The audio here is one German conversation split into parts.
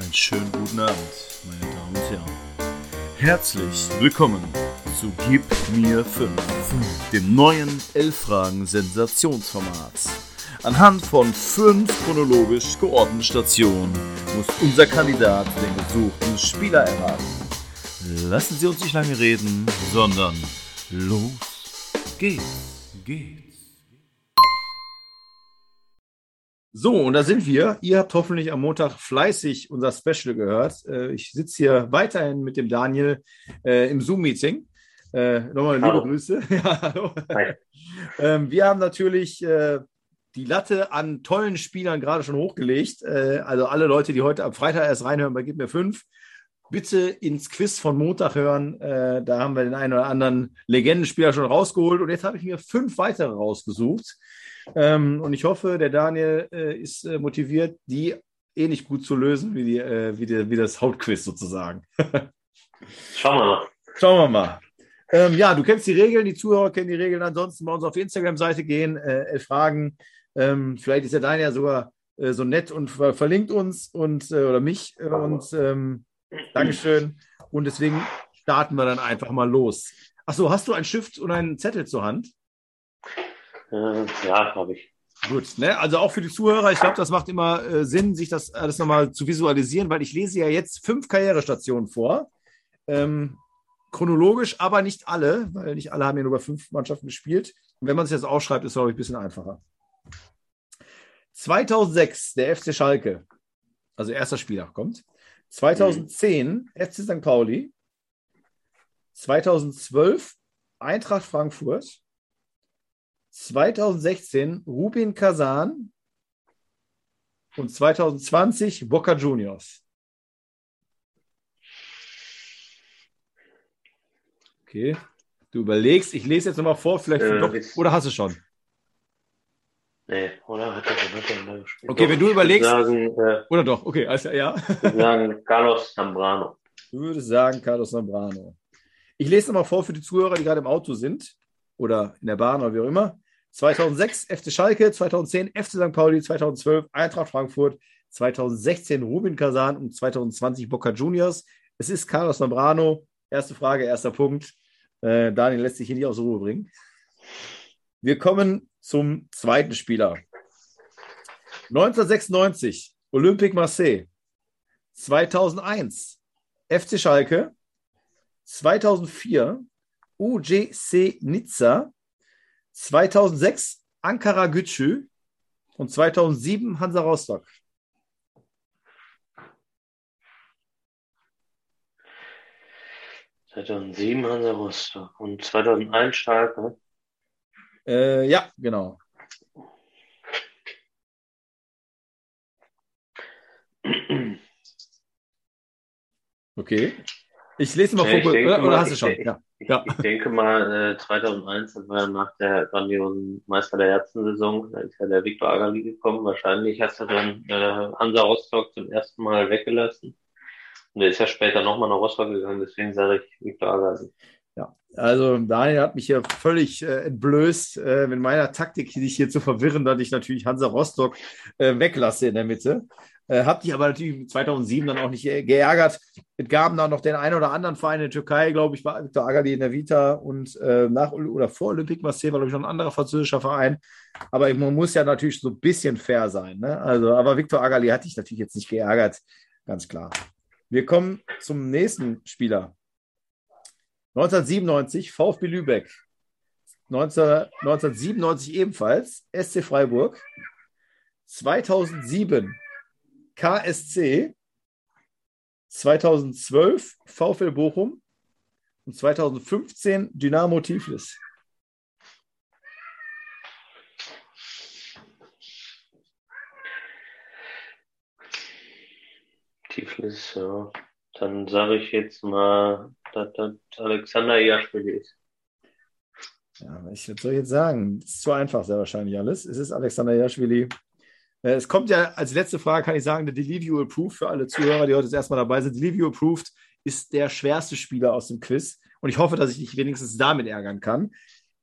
Einen schönen guten Abend, meine Damen und Herren. Herzlich willkommen zu Gib mir 5, dem neuen 11-Fragen-Sensationsformat. Anhand von fünf chronologisch geordneten Stationen muss unser Kandidat den gesuchten Spieler erraten. Lassen Sie uns nicht lange reden, sondern los geht's, geht's. So, und da sind wir. Ihr habt hoffentlich am Montag fleißig unser Special gehört. Äh, ich sitze hier weiterhin mit dem Daniel äh, im Zoom-Meeting. Äh, nochmal liebe Hallo. Grüße. ja, hallo. Ähm, wir haben natürlich äh, die Latte an tollen Spielern gerade schon hochgelegt. Äh, also alle Leute, die heute am Freitag erst reinhören bei Gib mir fünf, bitte ins Quiz von Montag hören. Äh, da haben wir den einen oder anderen Legendenspieler schon rausgeholt. Und jetzt habe ich mir fünf weitere rausgesucht. Ähm, und ich hoffe, der Daniel äh, ist äh, motiviert, die ähnlich gut zu lösen wie, die, äh, wie, die, wie das Hauptquiz sozusagen. Schauen wir mal. Schauen wir mal. Ähm, ja, du kennst die Regeln, die Zuhörer kennen die Regeln. Ansonsten bei uns auf die Instagram-Seite gehen, äh, elf Fragen. Ähm, vielleicht ist der Daniel ja sogar äh, so nett und ver verlinkt uns und äh, oder mich und ähm, Dankeschön. Und deswegen starten wir dann einfach mal los. Achso, hast du einen Stift und einen Zettel zur Hand? Äh, ja, habe ich. Gut, ne? also auch für die Zuhörer, ich glaube, das macht immer äh, Sinn, sich das alles nochmal zu visualisieren, weil ich lese ja jetzt fünf Karrierestationen vor. Ähm, chronologisch, aber nicht alle, weil nicht alle haben ja nur bei fünf Mannschaften gespielt. Und wenn man sich das aufschreibt, ist es, glaube ich, ein bisschen einfacher. 2006, der FC Schalke, also erster Spieler kommt. 2010, FC St. Pauli. 2012, Eintracht Frankfurt. 2016 Rubin Kazan und 2020 Boca Juniors. Okay, du überlegst, ich lese jetzt nochmal vor, vielleicht Äh, doch, oder hast du schon? Nee, oder? Hat er? Okay, wenn du überlegst- Sagen, äh, Oder doch? Okay, also ja. ich würd sagen Carlos Zambrano. Du würdest sagen Carlos Zambrano. Ich lese nochmal vor für die Zuhörer, die gerade im Auto sind oder in der Bahn oder wie auch immer. 2006 FC Schalke, 2010 FC St. Pauli, 2012 Eintracht Frankfurt, 2016 Rubin Kazan und 2020 Boca Juniors. Es ist Carlos Zambrano. Erste Frage, erster Punkt. Äh, Daniel lässt sich hier nicht aus Ruhe bringen. Wir kommen zum zweiten Spieler. 1996 Olympique Marseille. 2001 FC Schalke, 2004 UGC Nizza, 2006 Ankara Gücü und 2007 Hansa Rostock. Äh, 2007 Hansa Rostock und 2001 Schalke. Äh, ja, genau. Okay. Ich lese mal vor, ich oder, mal, hast du ich schon? denke- Ja. Ich, Ja. ich denke mal, äh, 2001, das war nach der grandiosen Meister der Herzen-Saison, da ist ja der Viktor Agali gekommen. Wahrscheinlich hast du dann äh, Hansa Rostock zum ersten Mal weggelassen. Und der ist ja später nochmal nach Rostock gegangen, deswegen sage ich Viktor Agali. Ja, also Daniel hat mich hier völlig äh, entblößt äh, mit meiner Taktik, dich hier zu verwirren, dass ich natürlich Hansa Rostock äh, weglasse in der Mitte. Äh, hab dich aber natürlich 2007 dann auch nicht ge- geärgert. Es gab da noch den einen oder anderen Verein in der Türkei, glaube ich, war Viktor Agali in der Vita und äh, nach oder vor Olympique Marseille war, glaube ich, noch ein anderer französischer Verein. Aber man muss ja natürlich so ein bisschen fair sein. Ne? Also, aber Viktor Agali hat dich natürlich jetzt nicht geärgert, ganz klar. Wir kommen zum nächsten Spieler. 1997 VfB Lübeck. 19, 1997 ebenfalls SC Freiburg. 2007 KSC. 2012 VfL Bochum. Und 2015 Dynamo Tiflis. Tiflis, ja. Dann sage ich jetzt mal, dass das Alexander Jaschwili ist. Ja, ich was soll ich jetzt sagen? Das ist zu einfach, sehr wahrscheinlich alles. Es ist Alexander Jaschwili. Äh, Es kommt ja als letzte Frage, kann ich sagen, der Delivio Approved für alle Zuhörer, die heute das erste Mal dabei sind. Delivio Approved ist der schwerste Spieler aus dem Quiz. Und ich hoffe, dass ich dich wenigstens damit ärgern kann.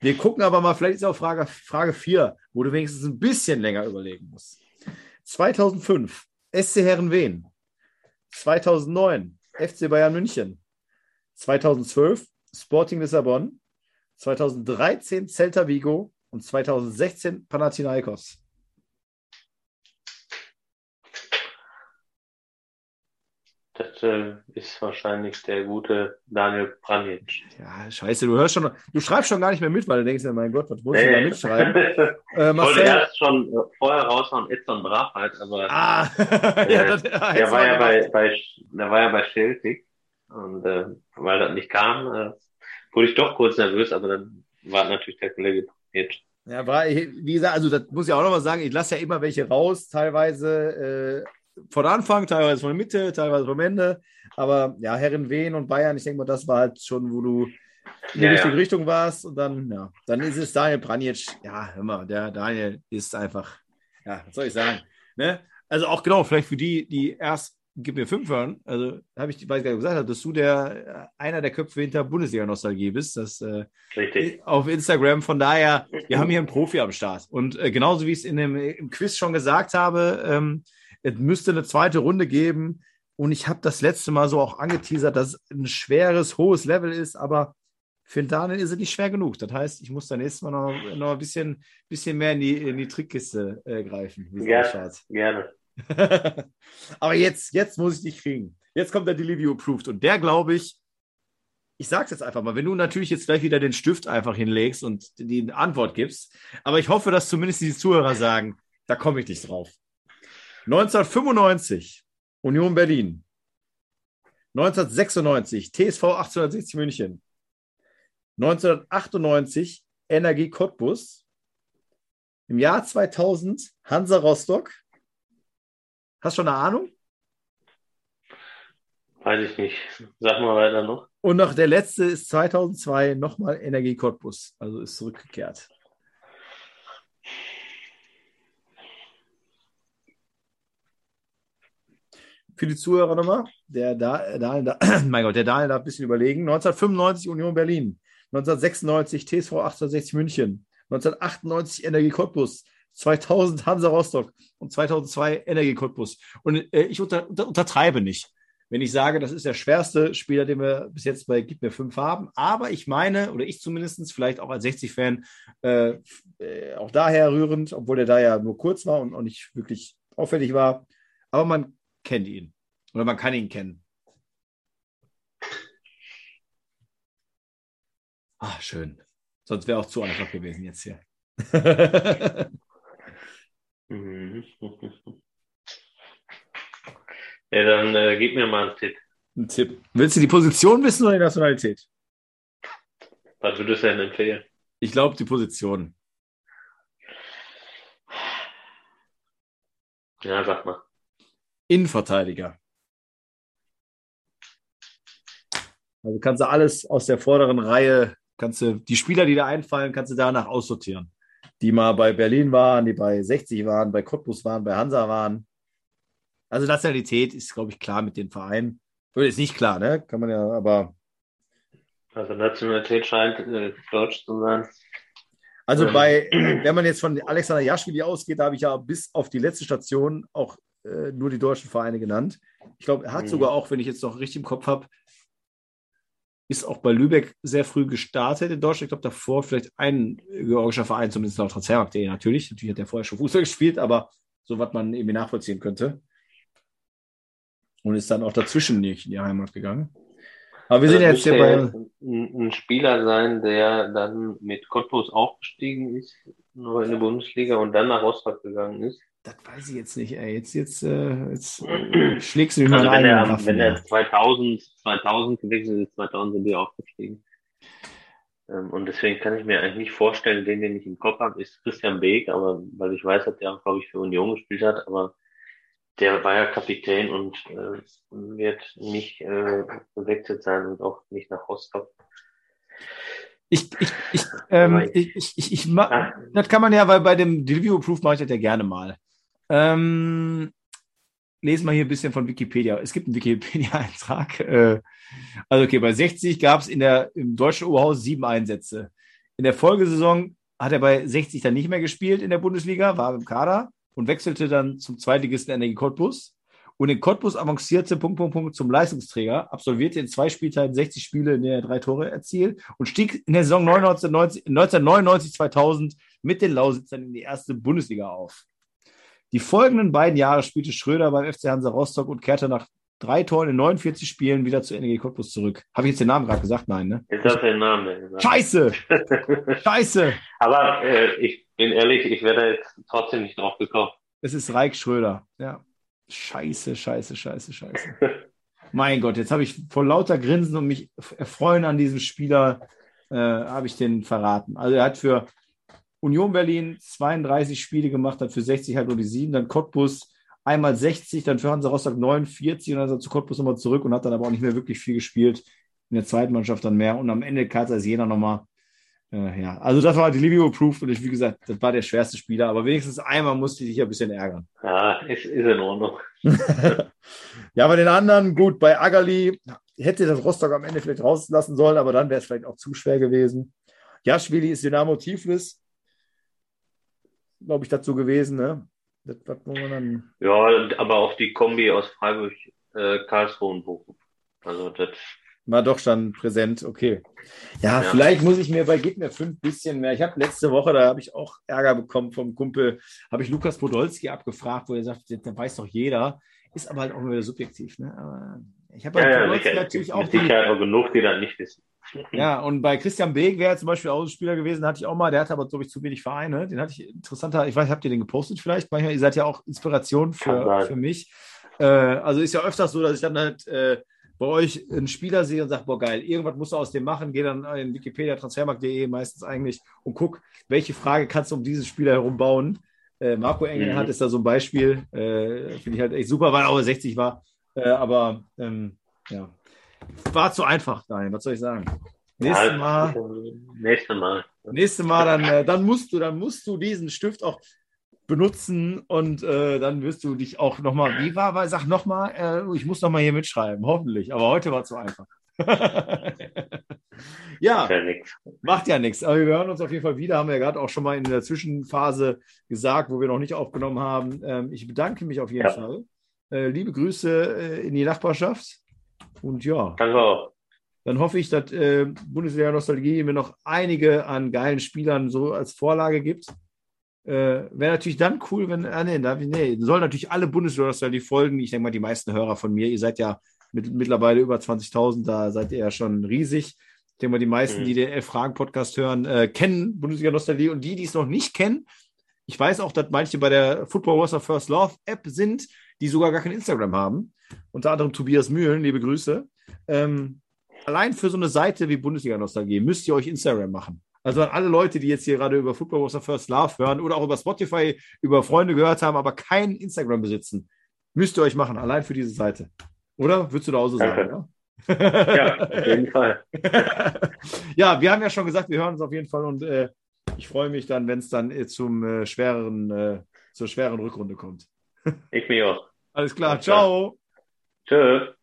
Wir gucken aber mal, vielleicht ist auch Frage, Frage 4, wo du wenigstens ein bisschen länger überlegen musst. 2005, SC Herrenwehen. 2009 FC Bayern München, 2012 Sporting Lissabon, 2013 Celta Vigo und 2016 Panathinaikos. Das äh, ist wahrscheinlich der gute Daniel Pranic. Ja, scheiße, du hörst schon, du schreibst schon gar nicht mehr mit, weil du denkst, ja, mein Gott, was muss ich da mitschreiben? äh, ich wollte erst schon vorher raushauen, Edson Brachheit, aber ah, äh, ja, das, ja, der, war ja bei, bei, der war ja bei Celtic und äh, weil das nicht kam, äh, wurde ich doch kurz nervös, aber dann war natürlich der Kollege Pranic. Ja, war, wie gesagt, also das muss ich auch noch mal sagen, ich lasse ja immer welche raus, teilweise äh, von Anfang, teilweise von der Mitte, teilweise vom Ende. Aber ja, Herren Wien und Bayern, ich denke mal, das war halt schon, wo du in die ja, richtige ja. Richtung warst. Und dann, ja, dann ist es Daniel Pranjic. Ja, hör mal, der Daniel ist einfach, ja, was soll ich sagen? Ne? Also auch genau, vielleicht für die, die erst gib mir fünf hören. Also habe ich, weiß gar nicht gesagt, dass du der einer der Köpfe hinter Bundesliga-Nostalgie bist. Das äh, Richtig. auf Instagram. Von daher, wir haben hier einen Profi am Start. Und äh, genauso wie ich es in dem im Quiz schon gesagt habe, ähm, es müsste eine zweite Runde geben. Und ich habe das letzte Mal so auch angeteasert, dass es ein schweres, hohes Level ist, aber für Daniel ist es nicht schwer genug. Das heißt, ich muss dann nächstes Mal noch, noch ein bisschen, bisschen mehr in die, in die Trickkiste äh, greifen. Gerne, gerne. aber jetzt, jetzt muss ich dich kriegen. Jetzt kommt der Delivery Approved und der, glaube ich, ich sage es jetzt einfach mal, wenn du natürlich jetzt gleich wieder den Stift einfach hinlegst und die Antwort gibst, aber ich hoffe, dass zumindest die Zuhörer sagen, da komme ich nicht drauf. 1995 Union Berlin. 1996 TSV 1860 München. 1998 Energie Cottbus. Im Jahr 2000 Hansa Rostock. Hast du schon eine Ahnung? Weiß ich nicht. Sag mal weiter noch. Und noch der letzte ist 2002 nochmal Energie Cottbus. Also ist zurückgekehrt. Für die Zuhörer nochmal. Der Daniel, da, mein Gott, der Daniel darf ein bisschen überlegen. 1995 Union Berlin, 1996 TSV 1860 München, 1998 Energie Cottbus, 2000 Hansa Rostock und 2002 Energie Cottbus. Und äh, ich unter, unter, untertreibe nicht, wenn ich sage, das ist der schwerste Spieler, den wir bis jetzt bei Gib mir fünf haben. Aber ich meine, oder ich zumindest, vielleicht auch als 60-Fan, äh, äh, auch daher rührend, obwohl er da ja nur kurz war und auch nicht wirklich auffällig war. Aber man kennt ihn. Oder man kann ihn kennen. Ah, schön. Sonst wäre auch zu einfach gewesen jetzt hier. ja, dann äh, gib mir mal einen Tipp. Ein Tipp. Willst du die Position wissen oder die Nationalität? Was würdest du denn empfehlen? Ich glaube, die Position. Ja, sag mal. Innenverteidiger. Also kannst du alles aus der vorderen Reihe, kannst du die Spieler, die da einfallen, kannst du danach aussortieren. Die mal bei Berlin waren, die bei 60 waren, bei Cottbus waren, bei Hansa waren. Also Nationalität ist, glaube ich, klar mit den Vereinen. Ist nicht klar, ne? Kann man ja, aber. Also Nationalität scheint äh, deutsch zu sein. Also bei, wenn man jetzt von Alexander Jaschwili ausgeht, da habe ich ja bis auf die letzte Station auch äh, nur die deutschen Vereine genannt. Ich glaube, er hat mhm. sogar auch, wenn ich jetzt noch richtig im Kopf habe, ist auch bei Lübeck sehr früh gestartet in Deutschland. Ich glaube, davor vielleicht ein georgischer Verein, zumindest laut Transfermarkt.de natürlich. Natürlich hat er vorher schon Fußball gespielt, aber so was man irgendwie nachvollziehen könnte. Und ist dann auch dazwischen nicht in die Heimat gegangen. Aber wir also sind jetzt hier bei. Ein, ein Spieler sein, der dann mit Cottbus aufgestiegen ist, nur in der Bundesliga und dann nach Rostock gegangen ist. Das weiß ich jetzt nicht, ey. Jetzt, jetzt, äh, jetzt schlägst du mich also mal wenn ein. Er, wenn er 2000, 2000 gewechselt ist, 2000 sind die aufgestiegen. Ähm, und deswegen kann ich mir eigentlich nicht vorstellen, den, den ich im Kopf habe, ist Christian Beek, aber weil ich weiß, dass der auch, glaube ich, für Union gespielt hat, aber der war ja Kapitän und äh, wird nicht äh, gewechselt sein und auch nicht nach Rostock. Ich, ich, ich, ähm, ich, ich, ich, ich, das kann man ja, weil bei dem Review Proof mache ich das ja gerne mal. Ähm, lesen wir hier ein bisschen von Wikipedia. Es gibt einen Wikipedia-Eintrag. Äh, also okay, bei 60 gab es im deutschen Oberhaus sieben Einsätze. In der Folgesaison hat er bei 60 dann nicht mehr gespielt in der Bundesliga, war im Kader und wechselte dann zum Zweitligisten Energie Cottbus. und in Cottbus avancierte Punkt, Punkt, Punkt zum Leistungsträger, absolvierte in zwei Spielteilen 60 Spiele, in der er drei Tore erzielt und stieg in der Saison 1999, 2000 mit den Lausitzern in die erste Bundesliga auf. Die folgenden beiden Jahre spielte Schröder beim FC Hansa Rostock und kehrte nach drei Toren in 49 Spielen wieder zu NG Cottbus zurück. Habe ich jetzt den Namen gerade gesagt? Nein, ne? Jetzt hast du den Namen gesagt. Scheiße! Scheiße! Aber äh, ich bin ehrlich, ich werde jetzt trotzdem nicht drauf gekommen. Es ist Reik Schröder, ja. Scheiße, scheiße, scheiße, scheiße. mein Gott, jetzt habe ich vor lauter Grinsen und mich erfreuen an diesem Spieler, äh, habe ich den verraten. Also er hat für Union Berlin 32 Spiele gemacht, hat für 60 halt nur die 7, dann Cottbus einmal 60, dann für Hansa Rostock 49 und dann ist er zu Cottbus nochmal zurück und hat dann aber auch nicht mehr wirklich viel gespielt. In der zweiten Mannschaft dann mehr und am Ende Karlsruhe Jena nochmal äh, ja, also das war die Livio Proof und ich, wie gesagt, das war der schwerste Spieler, aber wenigstens einmal musste ich dich ein bisschen ärgern. Ja, ist, ist in Ordnung. ja, aber den anderen, gut, bei Agali hätte das Rostock am Ende vielleicht rauslassen sollen, aber dann wäre es vielleicht auch zu schwer gewesen. Jaschwili ist Dynamo Tiflis, glaube ich, dazu gewesen, ne? Das. Ja, aber auch die Kombi aus Freiburg, äh, Karlsruhe und Bochum. Also das war doch schon präsent, okay. Ja, ja, vielleicht muss ich mir bei Gib mir fünf bisschen mehr. Ich habe letzte Woche, da habe ich auch Ärger bekommen vom Kumpel, habe ich Lukas Podolski abgefragt, wo er sagt, da weiß doch jeder. Ist aber halt auch wieder subjektiv. Ne? Aber ich habe ja, ja, natürlich auch. Mit Sicherheit auch genug, die das nicht wissen. Ja, und bei Christian Beek wäre zum Beispiel Ausspieler gewesen, hatte ich auch mal, der hatte aber, glaube ich, zu wenig Vereine. Den hatte ich interessanter, ich weiß, habt ihr den gepostet vielleicht? Manchmal, ihr seid ja auch Inspiration für, für mich. Äh, also ist ja öfters so, dass ich dann halt äh, bei euch einen Spieler sehe und sage, boah, geil, irgendwas musst du aus dem machen, geh dann in Wikipedia, transfermarkt.de meistens eigentlich und guck, welche Frage kannst du um diesen Spieler herum bauen. Äh, Marco Engelhardt mhm. ist da so ein Beispiel, äh, finde ich halt echt super, weil er auch 60 war, äh, aber ähm, ja, war zu einfach, Daniel, was soll ich sagen? Nächstes Mal. Nächstes Mal. Nächstes Mal, dann, äh, dann musst du, dann musst du diesen Stift auch benutzen und äh, dann wirst du dich auch nochmal, wie war, war sag nochmal, äh, ich muss nochmal hier mitschreiben, hoffentlich, aber heute war es zu einfach. ja, macht ja nichts. Aber wir hören uns auf jeden Fall wieder, haben wir ja gerade auch schon mal in der Zwischenphase gesagt, wo wir noch nicht aufgenommen haben. Ähm, ich bedanke mich auf jeden ja. Fall. Äh, liebe Grüße äh, in die Nachbarschaft und ja. Danke auch. Dann hoffe ich, dass äh, Bundesliga Nostalgie mir noch einige an geilen Spielern so als Vorlage gibt. Äh, Wäre natürlich dann cool, wenn, ah, nee, da, nee, sollen natürlich alle Bundesliga die folgen. Ich denke mal, die meisten Hörer von mir, ihr seid ja mit, mittlerweile über 20.000, da seid ihr ja schon riesig. Ich denke mal, die meisten, mhm. die den Elf-Fragen-Podcast hören, äh, kennen Bundesliga-Nostalgie und die, die es noch nicht kennen, ich weiß auch, dass manche bei der Football Wars of First Love App sind, die sogar gar kein Instagram haben. Unter anderem Tobias Mühlen, liebe Grüße. Ähm, allein für so eine Seite wie Bundesliga-Nostalgie müsst ihr euch Instagram machen. Also an alle Leute, die jetzt hier gerade über Football Was the First Love hören oder auch über Spotify über Freunde gehört haben, aber kein Instagram besitzen, müsst ihr euch machen, allein für diese Seite. Oder? Würdest du da auch so sagen? Oder? ja, auf jeden Fall. ja, wir haben ja schon gesagt, wir hören uns auf jeden Fall und äh, ich freue mich dann, wenn es dann äh, zum äh, schwereren, äh, zur schweren Rückrunde kommt. ich mich auch. Alles klar, ciao. Tschüss.